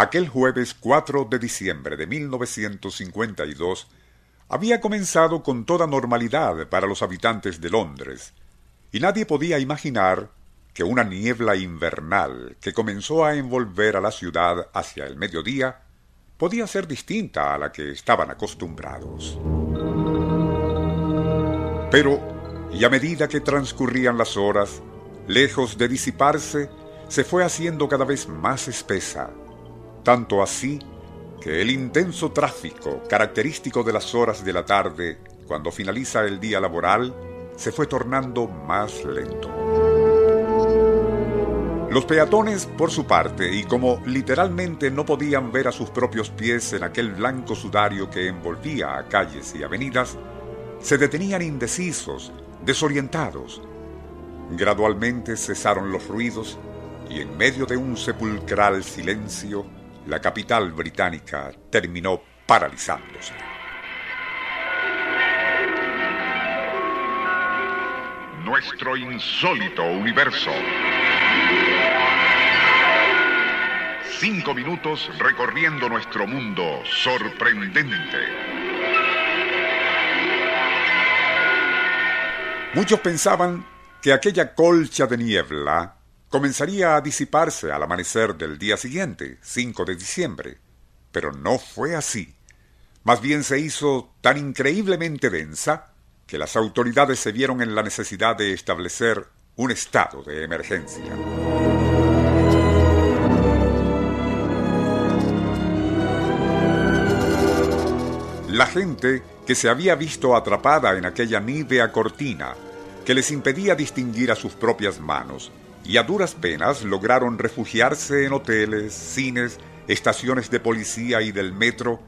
Aquel jueves 4 de diciembre de 1952 había comenzado con toda normalidad para los habitantes de Londres, y nadie podía imaginar que una niebla invernal que comenzó a envolver a la ciudad hacia el mediodía podía ser distinta a la que estaban acostumbrados. Pero, y a medida que transcurrían las horas, lejos de disiparse, se fue haciendo cada vez más espesa, tanto así que el intenso tráfico característico de las horas de la tarde, cuando finaliza el día laboral, se fue tornando más lento. Los peatones, por su parte, y como literalmente no podían ver a sus propios pies en aquel blanco sudario que envolvía a calles y avenidas, se detenían indecisos, desorientados. Gradualmente cesaron los ruidos y en medio de un sepulcral silencio, la capital británica terminó paralizándose. Nuestro insólito universo. Cinco minutos recorriendo nuestro mundo sorprendente. Muchos pensaban que aquella colcha de niebla comenzaría a disiparse al amanecer del día siguiente, 5 de diciembre. Pero no fue así. Más bien se hizo tan increíblemente densa que las autoridades se vieron en la necesidad de establecer un estado de emergencia. La gente que se había visto atrapada en aquella nívea cortina que les impedía distinguir a sus propias manos y a duras penas lograron refugiarse en hoteles, cines, estaciones de policía y del metro,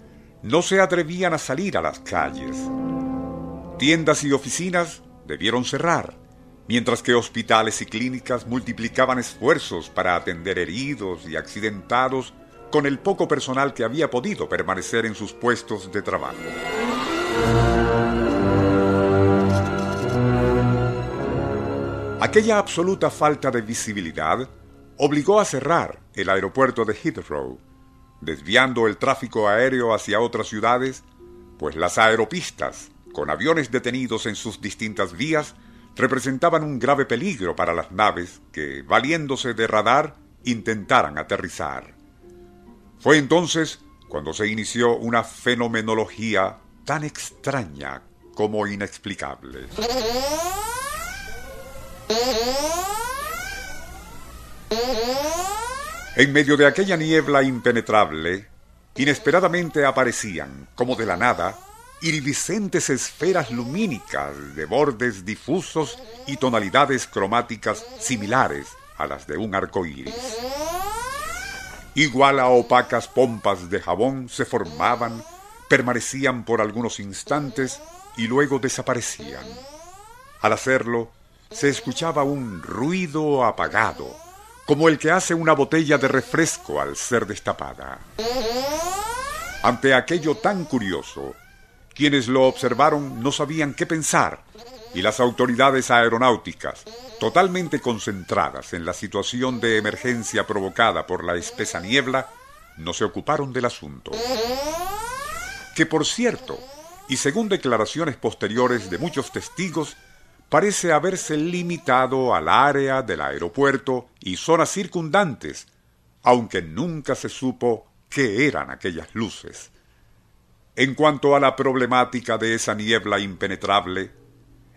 no se atrevían a salir a las calles. Tiendas y oficinas debieron cerrar, mientras que hospitales y clínicas multiplicaban esfuerzos para atender heridos y accidentados con el poco personal que había podido permanecer en sus puestos de trabajo. Aquella absoluta falta de visibilidad obligó a cerrar el aeropuerto de Heathrow, desviando el tráfico aéreo hacia otras ciudades, pues las aeropistas, con aviones detenidos en sus distintas vías, representaban un grave peligro para las naves que, valiéndose de radar, intentaran aterrizar. Fue entonces cuando se inició una fenomenología tan extraña como inexplicable. En medio de aquella niebla impenetrable, inesperadamente aparecían, como de la nada, iridiscentes esferas lumínicas de bordes difusos y tonalidades cromáticas similares a las de un arco iris. Igual a opacas pompas de jabón se formaban, permanecían por algunos instantes y luego desaparecían. Al hacerlo, se escuchaba un ruido apagado, como el que hace una botella de refresco al ser destapada. Ante aquello tan curioso, quienes lo observaron no sabían qué pensar y las autoridades aeronáuticas, totalmente concentradas en la situación de emergencia provocada por la espesa niebla, no se ocuparon del asunto. Que por cierto, y según declaraciones posteriores de muchos testigos, parece haberse limitado al área del aeropuerto y zonas circundantes, aunque nunca se supo qué eran aquellas luces. En cuanto a la problemática de esa niebla impenetrable,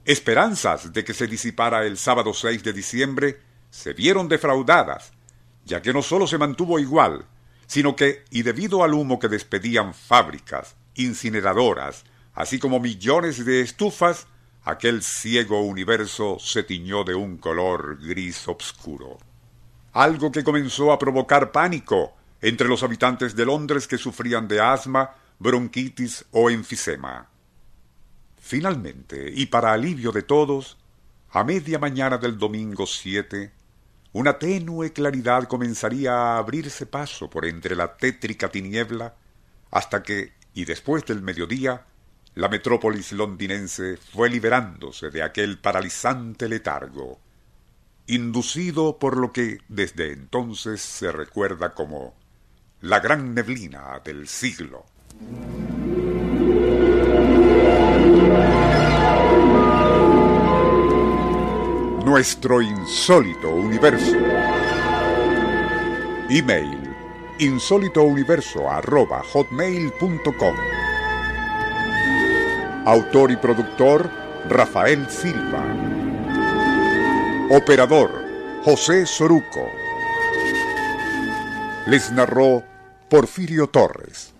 esperanzas de que se disipara el sábado 6 de diciembre se vieron defraudadas, ya que no solo se mantuvo igual, sino que, y debido al humo que despedían fábricas, incineradoras, así como millones de estufas, aquel ciego universo se tiñó de un color gris obscuro. Algo que comenzó a provocar pánico entre los habitantes de Londres que sufrían de asma, bronquitis o enfisema. Finalmente, y para alivio de todos, a media mañana del domingo 7, una tenue claridad comenzaría a abrirse paso por entre la tétrica tiniebla, hasta que, y después del mediodía, la metrópolis londinense fue liberándose de aquel paralizante letargo, inducido por lo que desde entonces se recuerda como la gran neblina del siglo. Nuestro insólito universo. Email insólitouniverso.hotmail.com Autor y productor Rafael Silva. Operador José Soruco. Les narró Porfirio Torres.